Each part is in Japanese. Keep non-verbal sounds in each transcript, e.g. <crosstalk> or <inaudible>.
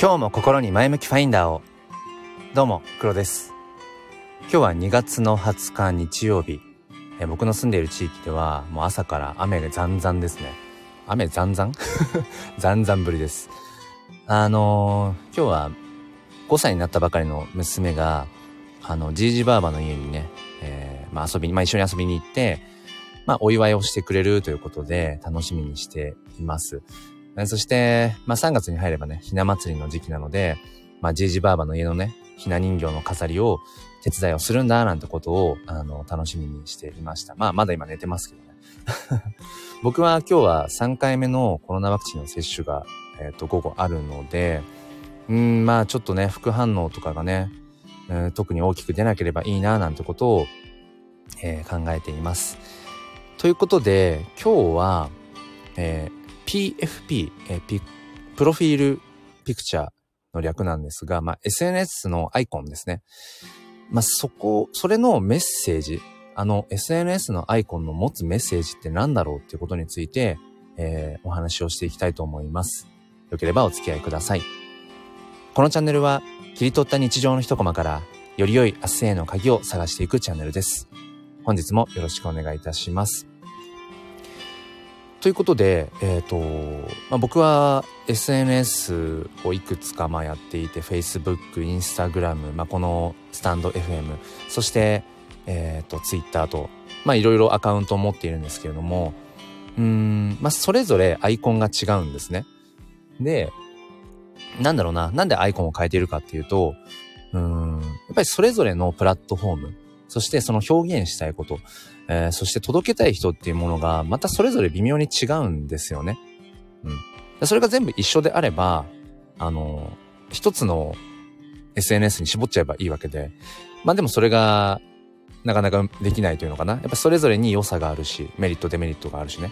今日も心に前向きファインダーを。どうも黒です。今日は2月の20日日曜日。え僕の住んでいる地域ではもう朝から雨がざんざんですね。雨ざんざん？<laughs> ざんざんぶりです。あのー、今日は5歳になったばかりの娘があのじいじばあばの家にね、えー、まあ、遊びにまあ、一緒に遊びに行ってまあ、お祝いをしてくれるということで楽しみにしています。そして、まあ3月に入ればね、ひな祭りの時期なので、まあじいじばあばの家のね、ひな人形の飾りを手伝いをするんだなんてことを、あの、楽しみにしていました。まあまだ今寝てますけどね。<laughs> 僕は今日は3回目のコロナワクチンの接種が、えっ、ー、と、午後あるので、うん、まあちょっとね、副反応とかがね、うん、特に大きく出なければいいななんてことを、えー、考えています。ということで、今日は、えー PFP、えピプロフィールピクチャーの略なんですが、まあ、SNS のアイコンですね。まあ、そこ、それのメッセージ、あの SNS のアイコンの持つメッセージって何だろうっていうことについて、えー、お話をしていきたいと思います。よければお付き合いください。このチャンネルは切り取った日常の一コマからより良い明日への鍵を探していくチャンネルです。本日もよろしくお願いいたします。ということで、えっ、ー、と、まあ、僕は SNS をいくつかまあやっていて、Facebook、Instagram、まあ、このスタンド FM、そして、えっ、ー、と、Twitter と、まあ、いろいろアカウントを持っているんですけれども、うん、まあ、それぞれアイコンが違うんですね。で、なんだろうな、なんでアイコンを変えているかっていうと、うん、やっぱりそれぞれのプラットフォーム、そしてその表現したいこと、えー、そして届けたい人っていうものが、またそれぞれ微妙に違うんですよね。うん。それが全部一緒であれば、あの、一つの SNS に絞っちゃえばいいわけで、まあでもそれが、なかなかできないというのかな。やっぱそれぞれに良さがあるし、メリット、デメリットがあるしね。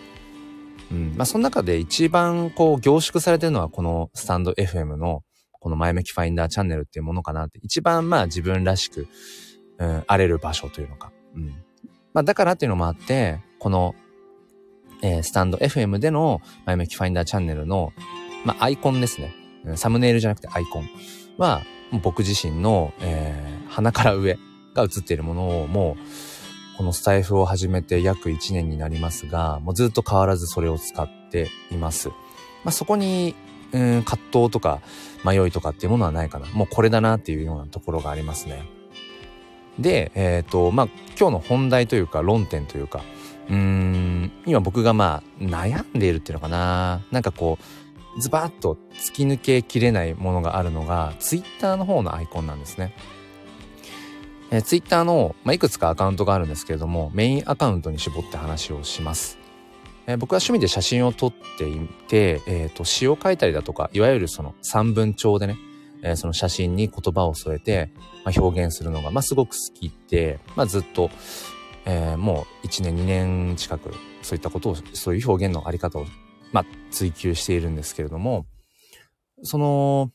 うん。まあその中で一番こう凝縮されてるのはこのスタンド FM のこの前向きファインダーチャンネルっていうものかなって。一番まあ自分らしく、うん、荒れる場所というのか。うん。まあだからっていうのもあって、この、えー、スタンド FM での前向きファインダーチャンネルの、まあアイコンですね。サムネイルじゃなくてアイコンは、僕自身の、えー、鼻から上が映っているものをもう、このスタイフを始めて約1年になりますが、もうずっと変わらずそれを使っています。まあそこに、うん、葛藤とか迷いとかっていうものはないかな。もうこれだなっていうようなところがありますね。で、え、ー、と、まあ、今日の本題というか論点というか、うーん、今僕がまあ、悩んでいるっていうのかな。なんかこう、ズバッと突き抜けきれないものがあるのが、ツイッターの方のアイコンなんですね。えー、ツイッターの、まあ、いくつかアカウントがあるんですけれども、メインアカウントに絞って話をします。えー、僕は趣味で写真を撮っていて、えっ、ー、と、詩を書いたりだとか、いわゆるその三文帳でね、えー、その写真に言葉を添えて、まあ、表現するのが、まあ、すごく好きで、まあ、ずっと、えー、もう1年2年近くそういったことをそういう表現のあり方を、まあ、追求しているんですけれどもその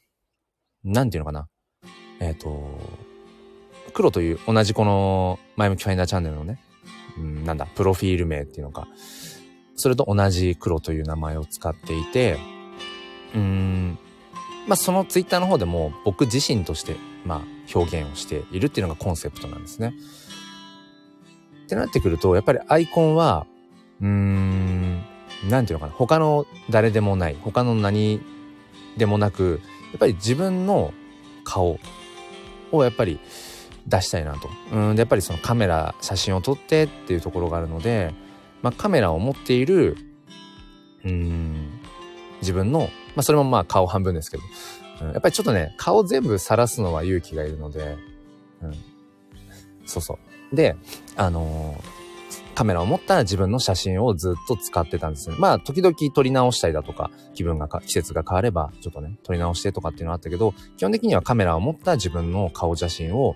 なんていうのかな。えっ、ー、と黒という同じこの前向きファインダーチャンネルのね、うん、なんだプロフィール名っていうのか。それと同じ黒という名前を使っていてうんまあそのツイッターの方でも僕自身として、まあ表現をしているっていうのがコンセプトなんですね。ってなってくると、やっぱりアイコンは、うーん、なんていうのかな、他の誰でもない、他の何でもなく、やっぱり自分の顔をやっぱり出したいなと。うんで、やっぱりそのカメラ、写真を撮ってっていうところがあるので、まあカメラを持っている、うん、自分のまあそれもまあ顔半分ですけど、うん、やっぱりちょっとね、顔全部晒すのは勇気がいるので、うん。そうそう。で、あのー、カメラを持った自分の写真をずっと使ってたんですね。まあ、時々撮り直したりだとか、気分が季節が変われば、ちょっとね、撮り直してとかっていうのはあったけど、基本的にはカメラを持った自分の顔写真を、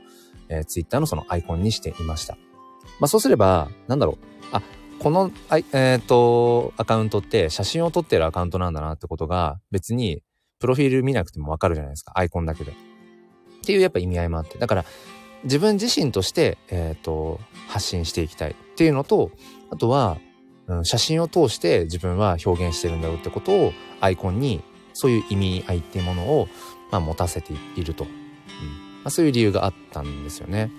えー、ツイッターのそのアイコンにしていました。まあ、そうすれば、なんだろう。あ、この、えっ、と、アカウントって写真を撮ってるアカウントなんだなってことが別にプロフィール見なくてもわかるじゃないですか。アイコンだけで。っていうやっぱ意味合いもあって。だから自分自身として、えっ、と、発信していきたいっていうのと、あとは、うん、写真を通して自分は表現してるんだろうってことをアイコンにそういう意味合いっていうものを、まあ、持たせていると。うんまあ、そういう理由があったんですよね。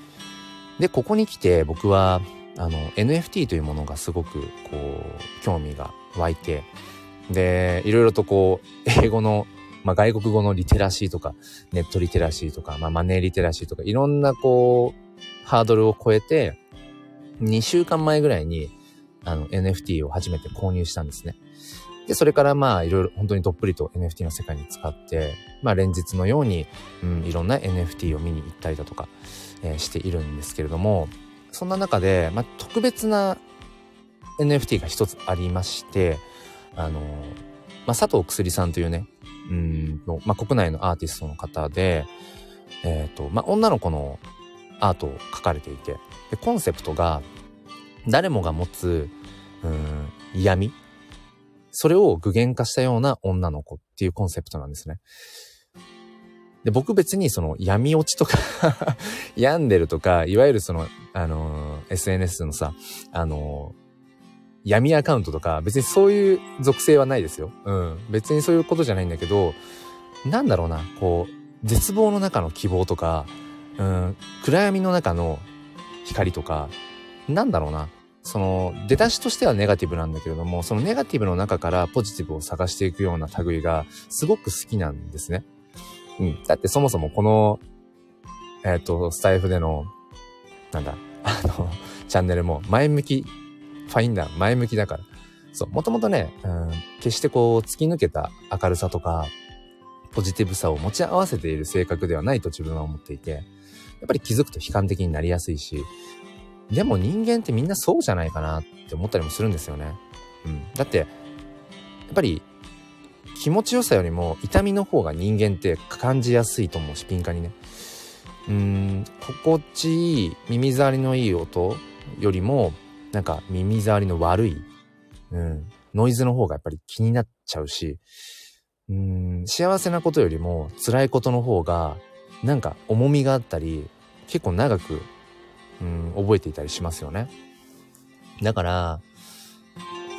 で、ここに来て僕は、あの、NFT というものがすごく、こう、興味が湧いて、で、いろいろとこう、英語の、まあ、外国語のリテラシーとか、ネットリテラシーとか、まあ、マネーリテラシーとか、いろんなこう、ハードルを超えて、2週間前ぐらいに、あの、NFT を初めて購入したんですね。で、それからまあ、いろいろ本当にどっぷりと NFT の世界に使って、まあ、連日のように、うん、いろんな NFT を見に行ったりだとか、えー、しているんですけれども、そんな中で、まあ、特別な NFT が一つありまして、あの、まあ、佐藤くすりさんというね、うんの、まあ、国内のアーティストの方で、えっ、ー、と、まあ、女の子のアートを描かれていて、で、コンセプトが、誰もが持つ、うん、闇それを具現化したような女の子っていうコンセプトなんですね。で、僕別にその闇落ちとか <laughs> 病んでるとか、いわゆるその、あのー、SNS のさ、あのー、闇アカウントとか、別にそういう属性はないですよ。うん。別にそういうことじゃないんだけど、なんだろうな、こう、絶望の中の希望とか、うん、暗闇の中の光とか、なんだろうな、その出だしとしてはネガティブなんだけれども、そのネガティブの中からポジティブを探していくような類がすごく好きなんですね。うん。だってそもそもこの、えっ、ー、と、スタイフでの、なんだ、あの、チャンネルも前向き、ファインダー前向きだから。そう、もともとね、うん、決してこう突き抜けた明るさとか、ポジティブさを持ち合わせている性格ではないと自分は思っていて、やっぱり気づくと悲観的になりやすいし、でも人間ってみんなそうじゃないかなって思ったりもするんですよね。うん。だって、やっぱり気持ちよさよりも痛みの方が人間って感じやすいと思うし、ピンカにね。うーん、心地いい、耳障りのいい音よりも、なんか耳障りの悪い、うん、ノイズの方がやっぱり気になっちゃうし、うーん、幸せなことよりも辛いことの方が、なんか重みがあったり、結構長くうん、覚えていたりしますよね。だから、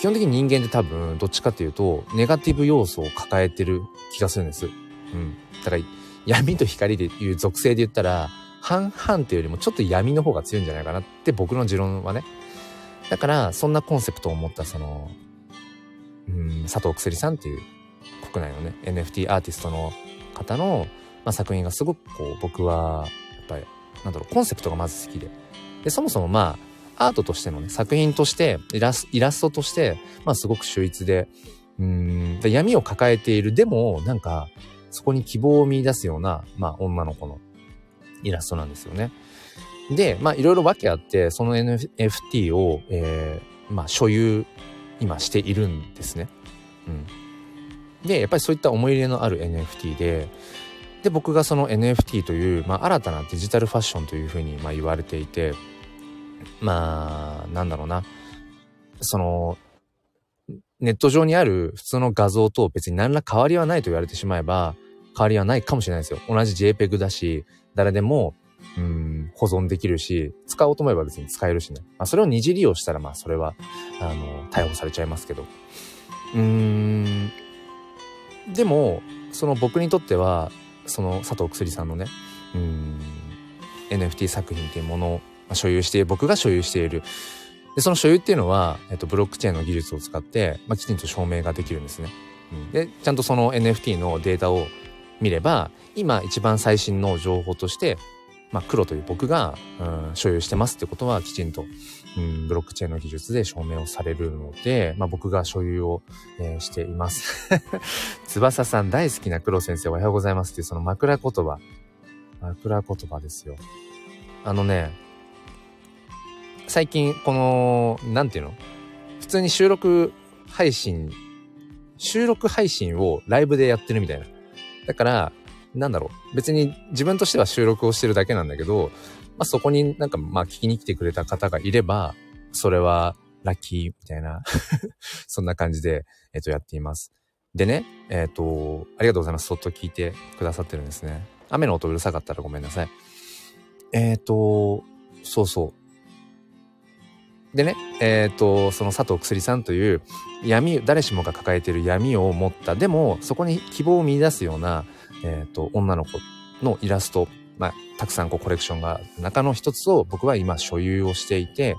基本的に人間って多分、どっちかっていうと、ネガティブ要素を抱えてる気がするんです。うん。だから、闇と光でいう属性で言ったら、半々っていうよりもちょっと闇の方が強いんじゃないかなって僕の持論はね。だから、そんなコンセプトを持ったその、うん、佐藤くすりさんっていう国内のね、NFT アーティストの方の、まあ、作品がすごくこう、僕は、やっぱり、なんだろう、コンセプトがまず好きで。で、そもそもまあ、アートとしてのね、作品として、イラスイラストとして、まあすごく秀逸で、うん、闇を抱えている、でも、なんか、そこに希望を見出すような、まあ女の子のイラストなんですよね。で、まあいろいろ訳あって、その NFT を、えー、まあ所有、今しているんですね。うん。で、やっぱりそういった思い入れのある NFT で、で、僕がその NFT という、まあ新たなデジタルファッションというふうに、まあ言われていて、まあ、なんだろうな。その、ネット上にある普通の画像と別に何ら変わりはないと言われてしまえば、変わりはないかもしれないですよ。同じ JPEG だし、誰でも、うん、保存できるし、使おうと思えば別に使えるしね。まあ、それを二次利用したら、まあ、それは、あの、逮捕されちゃいますけど。うーん、でも、その僕にとっては、その佐藤薬さんのね、うん、NFT 作品っていうもの所有して、僕が所有している。で、その所有っていうのは、えっと、ブロックチェーンの技術を使って、まあ、きちんと証明ができるんですね。うん、で、ちゃんとその NFT のデータを見れば、今一番最新の情報として、まあ、黒という僕が、うん、所有してますってことはきちんと、うん、ブロックチェーンの技術で証明をされるので、まあ、僕が所有を、えー、しています。<laughs> 翼さん大好きな黒先生おはようございますっていうその枕言葉。枕言葉ですよ。あのね、最近この、なんていうの？普通に収録配信、収録配信をライブでやってるみたいな。だから、なんだろう。別に自分としては収録をしてるだけなんだけど、まあそこになんかまあ聞きに来てくれた方がいれば、それはラッキーみたいな <laughs> そんな感じで、えっ、とやっています。でね、えっ、と、ありがとうございます。そっと聞いてくださってるんですね。雨の音うるさかったらごめんなさい。えっ、と、そうそう。でね、えっ、と、その佐藤薬さんという闇、誰しもが抱えている闇を持った、でもそこに希望を見出すようなえっ、と、女の子のイラスト、まあ、たくさんこうコレクションが中の一つを僕は今所有をしていて、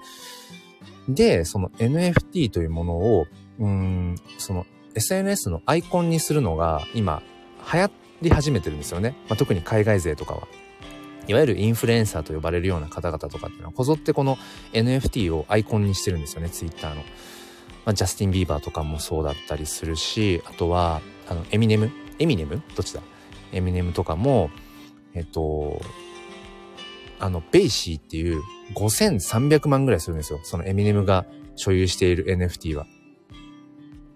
で、その NFT というものを、うん、その SNS のアイコンにするのが今流行り始めてるんですよね。まあ、特に海外勢とかは。いわゆるインフルエンサーと呼ばれるような方々とかっていうのはこぞってこの NFT をアイコンにしてるんですよね、ツイッターの。まあ、ジャスティン・ビーバーとかもそうだったりするし、あとは、あの、エミネム？エミネム？どっちだ？エミネムとかも、えっと、あの、 BAYC っていう5300万ぐらいするんですよ。そのエミネムが所有している NFT は。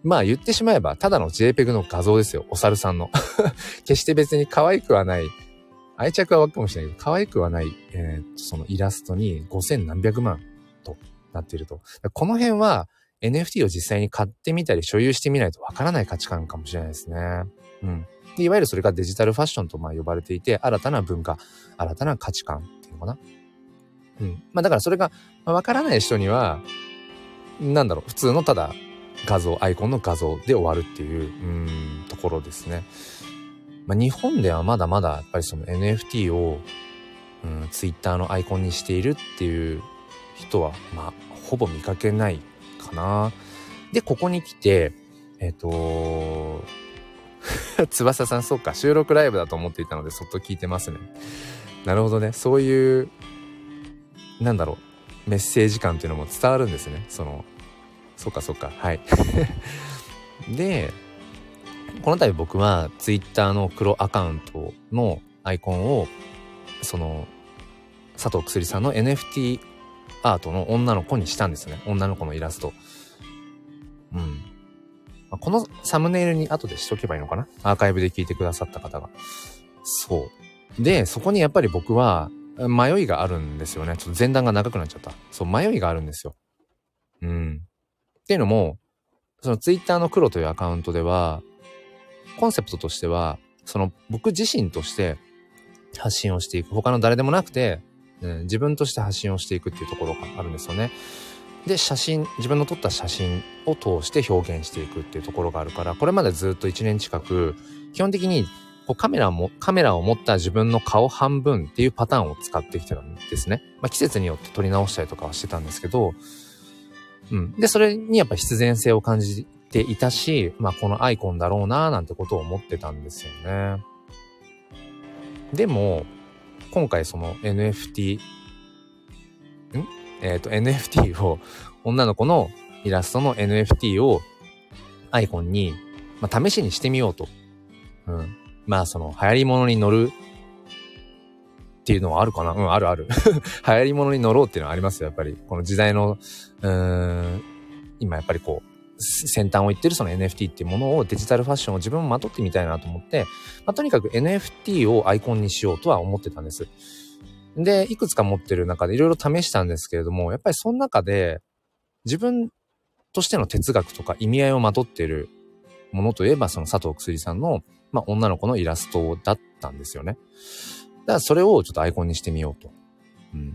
まあ言ってしまえば、ただの JPEG の画像ですよ。お猿さんの。<laughs> 決して別に可愛くはない。愛着は湧くかもしれないけど、可愛くはない、えー、そのイラストに5000何百万となっていると。この辺は NFT を実際に買ってみたり所有してみないとわからない価値観かもしれないですね。うん。で、いわゆるそれがデジタルファッションとまあ呼ばれていて、新たな文化、新たな価値観っていうのかな。うん。まあだからそれがわからない人には、なんだろう、普通のただ画像、アイコンの画像で終わるっていう、うん、ところですね。まあ日本ではまだまだやっぱりその NFT を、うん、Twitter のアイコンにしているっていう人は、まあ、ほぼ見かけないかな。で、ここに来て、えっ、ー、と翼さん、そうか、収録ライブだと思っていたので、そっと聞いてますね。なるほどね。そういう、なんだろう、メッセージ感っていうのも伝わるんですね。その、そうかそうか、はい。<laughs> で、この度僕は Twitter の黒アカウントのアイコンを、その、佐藤くすりさんの NFT アートの女の子にしたんですね。女の子のイラスト。うん。まこのサムネイルに後でしとけばいいのかな？アーカイブで聞いてくださった方が。そう。で、そこにやっぱり僕は迷いがあるんですよね。ちょっと前段が長くなっちゃった。そう、迷いがあるんですよ。うん。っていうのも、そのツイッターの黒というアカウントでは、コンセプトとしては、その僕自身として発信をしていく。他の誰でもなくて、うん、自分として発信をしていくっていうところがあるんですよね。で、写真、自分の撮った写真を通して表現していくっていうところがあるから、これまでずっと1年近く、基本的にこうカメラも、カメラを持った自分の顔半分っていうパターンを使ってきてたんですね。まあ季節によって撮り直したりとかはしてたんですけど、うん。で、それにやっぱ必然性を感じていたし、まあこのアイコンだろうななんてことを思ってたんですよね。でも、今回その NFT、ん？えっ、ー、と NFT を、女の子のイラストの NFT をアイコンに、まあ、試しにしてみようと。うん。まあその流行り物に乗るっていうのはあるかな？うん、あるある。<laughs> 流行り物に乗ろうっていうのはありますよ、やっぱり。この時代の、うーん、今やっぱりこう、先端を言ってるその NFT っていうものをデジタルファッションを自分もまとってみたいなと思って、まあ、とにかく NFT をアイコンにしようとは思ってたんです。で、いくつか持ってる中でいろいろ試したんですけれども、やっぱりその中で自分としての哲学とか意味合いをまとってるものといえば、その佐藤くすりさんの、まあ、女の子のイラストだったんですよね。だからそれをちょっとアイコンにしてみようと。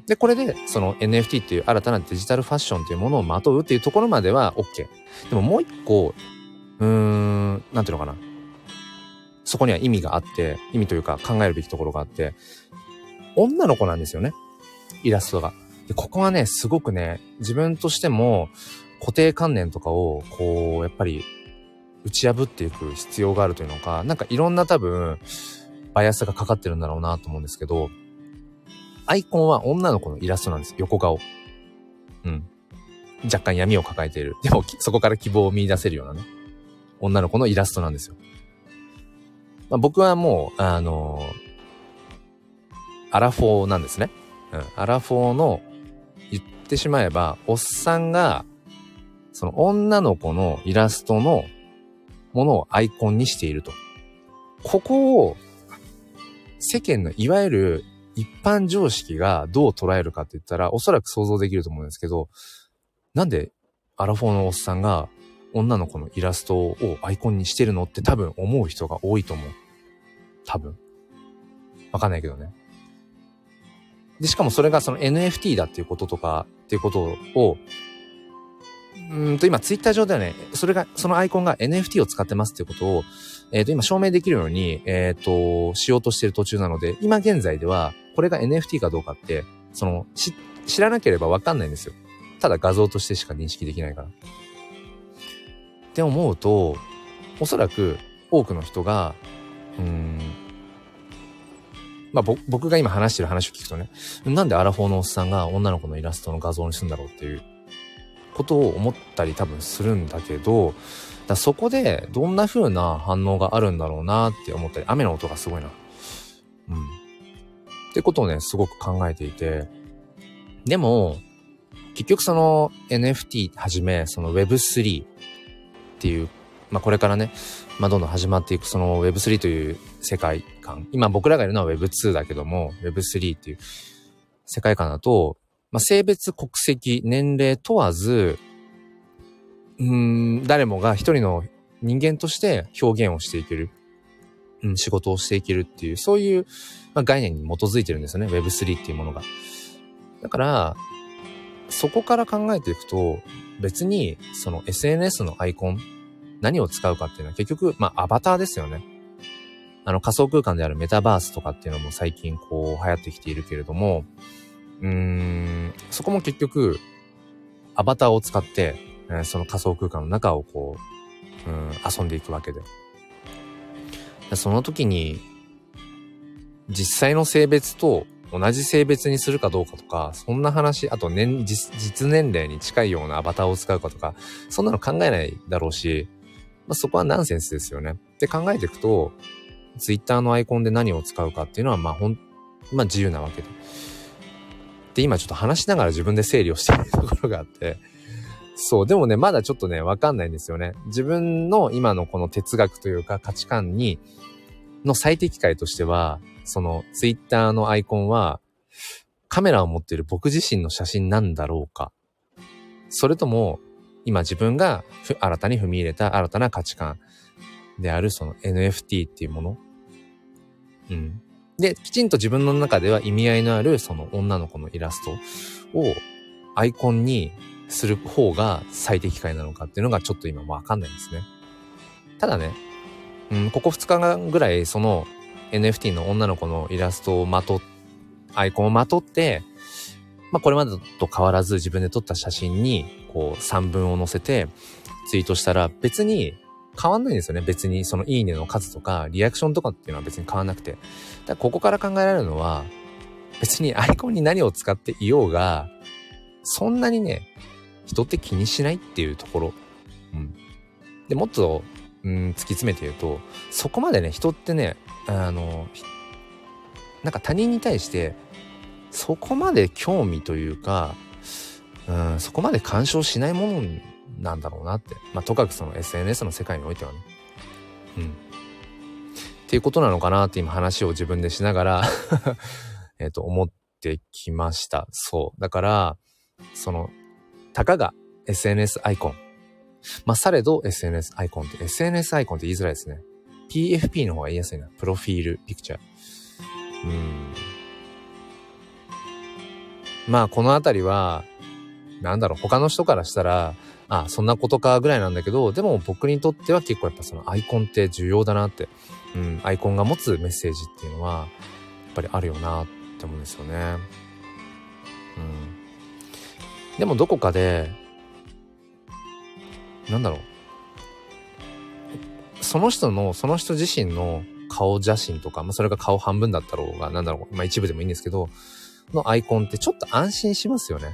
で、これで、その NFT っていう新たなデジタルファッションっていうものをまとうっていうところまでは OK。でももう一個、うーん、なんていうのかな。そこには意味があって、意味というか考えるべきところがあって、女の子なんですよね。イラストが。で、ここはね、すごくね、自分としても固定観念とかを、こう、やっぱり打ち破っていく必要があるというのか、なんかいろんな多分、バイアスがかかってるんだろうなと思うんですけど、アイコンは女の子のイラストなんです。横顔。うん。若干闇を抱えている。<laughs> でも、そこから希望を見出せるようなね。女の子のイラストなんですよ。まあ、僕はもう、あのー、アラフォーなんですね。うん。アラフォーの、言ってしまえば、おっさんが、その女の子のイラストのものをアイコンにしていると。ここを、世間のいわゆる一般常識がどう捉えるかって言ったら、おそらく想像できると思うんですけど、なんでアラフォーのおっさんが女の子のイラストをアイコンにしてるのって多分思う人が多いと思う。多分。わかんないけどね。で、しかもそれがその NFT だっていうこととか、っていうことを、うんと今ツイッター上ではね、それが、そのアイコンが NFT を使ってますっていうことを、えっ、ー、と今証明できるように、えっ、ー、と、しようとしてる途中なので、今現在では、これが NFT かどうかって、その、し、知らなければわかんないんですよ。ただ画像としてしか認識できないから。って思うと、おそらく多くの人が、うーん、まあ、僕が今話してる話を聞くとね、なんでアラフォーのおっさんが女の子のイラストの画像にするんだろうっていうことを思ったり多分するんだけど、だそこでどんな風な反応があるんだろうなって思ったり、雨の音がすごいな。うん。ってことをね、すごく考えていて、でも、結局その NFT はじめ、その Web3 っていう、まあこれからね、まあどんどん始まっていくその Web3 という世界観。今僕らがいるのは Web2 だけども、Web3 っていう世界観だと、まあ性別、国籍、年齢問わず、うん、誰もが一人の人間として表現をしていける。うん、仕事をしていけるっていう、そういう、まあ、概念に基づいてるんですよね。Web3 っていうものが。だから、そこから考えていくと、別に、その SNS のアイコン、何を使うかっていうのは結局、まあ、アバターですよね。あの仮想空間であるメタバースとかっていうのも最近こう流行ってきているけれども、うーん、そこも結局、アバターを使って、え、その仮想空間の中をこう、うん、遊んでいくわけで。その時に、実際の性別と同じ性別にするかどうかとか、そんな話、あと年、実年齢に近いようなアバターを使うかとか、そんなの考えないだろうし、まあ、そこはナンセンスですよね。って考えていくと、ツイッターのアイコンで何を使うかっていうのは、まあほん、まあ自由なわけで。で、今ちょっと話しながら自分で整理をしているところがあって、そう、でもね、まだちょっとね、わかんないんですよね。自分の今のこの哲学というか価値観に、の最適解としては、そのツイッターのアイコンはカメラを持っている僕自身の写真なんだろうかそれとも今自分が新たに踏み入れた新たな価値観であるその NFT っていうものうん。で、きちんと自分の中では意味合いのあるその女の子のイラストをアイコンにする方が最適解なのかっていうのがちょっと今わかんないんですね。ただね、うん、ここ2日間ぐらいその NFT の女の子のイラストをまと、アイコンをまとって、まあこれまでと変わらず自分で撮った写真に、こう3文を載せてツイートしたら別に変わんないんですよね。別にそのいいねの数とかリアクションとかっていうのは別に変わんなくて。だからここから考えられるのは、別にアイコンに何を使っていようが、そんなにね、人って気にしないっていうところ。うん。で、もっと、うん、突き詰めて言うと、そこまでね、人ってね、あのなんか他人に対してそこまで興味というか、うん、そこまで干渉しないものなんだろうなって。まあ、とかくその SNS の世界においてはね。うん。っていうことなのかなって今話を自分でしながら <laughs> えっと、思ってきました。そう。だから、その、たかが SNS アイコン。まあ、されど SNS アイコンって、SNS アイコンって言いづらいですね。PFP の方が言いやすいな。プロフィールピクチャー。うん。まあ、このあたりは、なんだろう、他の人からしたら、あ、そんなことかぐらいなんだけど、でも僕にとっては結構やっぱそのアイコンって重要だなって、うん、アイコンが持つメッセージっていうのは、やっぱりあるよなって思うんですよね。うん。でもどこかで、なんだろう、その人の、その人自身の顔写真とか、まあ、それが顔半分だったろうが、なんだろう、まあ、一部でもいいんですけど、のアイコンってちょっと安心しますよね。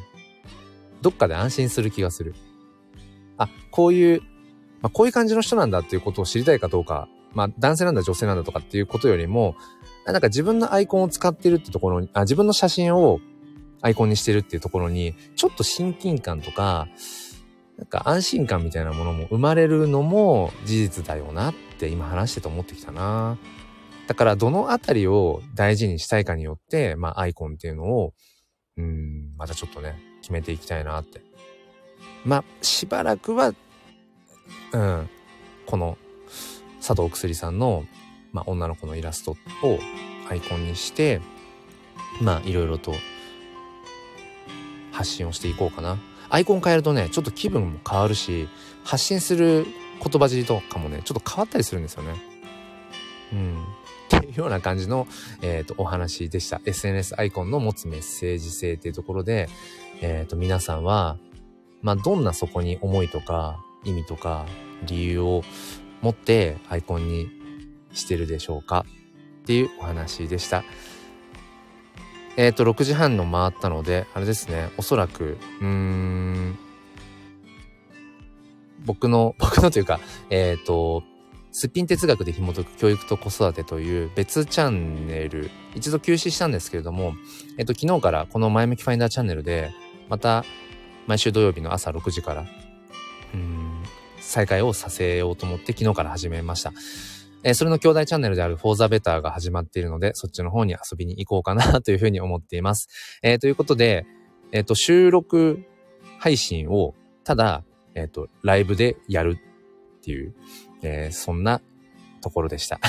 どっかで安心する気がする。あ、こういう、まあ、こういう感じの人なんだっていうことを知りたいかどうか、まあ、男性なんだ、女性なんだとかっていうことよりも、なんか自分のアイコンを使ってるってところに、あ、自分の写真をアイコンにしてるっていうところに、ちょっと親近感とか、なんか安心感みたいなものも生まれるのも事実だよなって今話してて思ってきたな。だからどのあたりを大事にしたいかによって、まあアイコンっていうのを、うん、またちょっとね、決めていきたいなって。まあ、しばらくは、うん、この佐藤薬さんの、まあ、女の子のイラストをアイコンにして、まあ、いろいろと発信をしていこうかな。アイコン変えるとね、ちょっと気分も変わるし、発信する言葉尻とかもね、ちょっと変わったりするんですよね。うん。っていうような感じの、えっ、ー、と、お話でした。SNS アイコンの持つメッセージ性っていうところで、えっ、ー、と、皆さんは、まあ、どんなそこに思いとか、意味とか、理由を持ってアイコンにしてるでしょうか？っていうお話でした。えっ、ー、と、6時半の回ったので、あれですね、おそらく、うーん、僕の、<laughs> 僕のというか、えっ、ー、と、すっぴん哲学で紐解く教育と子育てという別チャンネル、一度休止したんですけれども、えっ、ー、と、昨日からこの前向きファインダーチャンネルで、また、毎週土曜日の朝6時から、うん、再開をさせようと思って昨日から始めました。えー、それの兄弟チャンネルであるフォーザベターが始まっているので、そっちの方に遊びに行こうかな <laughs> というふうに思っています。えー、ということで、えっ、ー、と、収録配信を、ただ、えっ、と、ライブでやるっていう、えそんなところでした。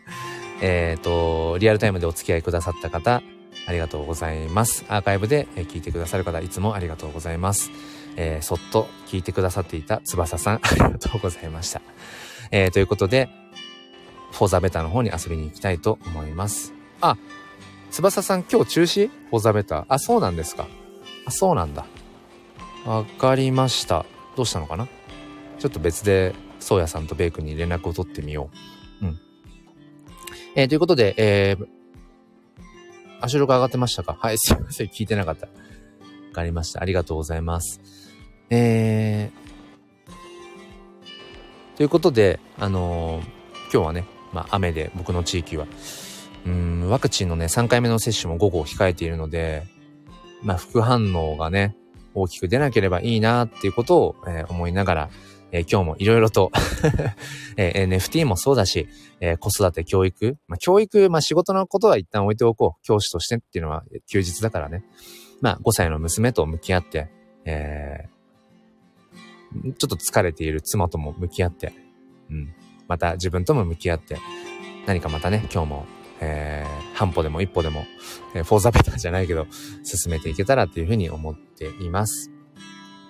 <laughs> えっと、リアルタイムでお付き合いくださった方、ありがとうございます。アーカイブで聞いてくださる方、いつもありがとうございます。えそっと聞いてくださっていた翼さん、<laughs> ありがとうございました。えということで、フォーザベターの方に遊びに行きたいと思います。あ、翼さん今日中止？フォーザベター。あ、そうなんですか。あ、そうなんだ。わかりました。どうしたのかな？ちょっと別で、ソーヤさんとベイクに連絡を取ってみよう。うん。えー、ということで、えー、あ、収録上がってましたか？はい、すいません。聞いてなかった。わかりました。ありがとうございます。えー、ということで、あのー、今日はね、まあ、雨で僕の地域は、うん、ワクチンのね、3回目の接種も午後控えているので、まあ、副反応がね、大きく出なければいいなっていうことを、えー、思いながら、えー、今日もいろいろと <laughs> えー、NFT もそうだし、えー、子育て、教育、まあ、教育、まあ、仕事のことは一旦置いておこう。教師としてっていうのは休日だからね。まあ、5歳の娘と向き合って、えー、ちょっと疲れている妻とも向き合って、うん。また自分とも向き合って、何かまたね、今日も、えー、半歩でも一歩でも、えー、フォーザベターじゃないけど、進めていけたらっていうふうに思っています。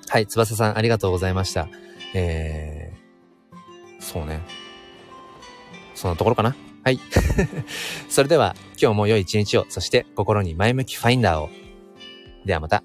はい、翼さんありがとうございました。えー、そうね。そんなところかな？はい。<laughs> それでは、今日も良い一日を、そして心に前向きファインダーを。ではまた。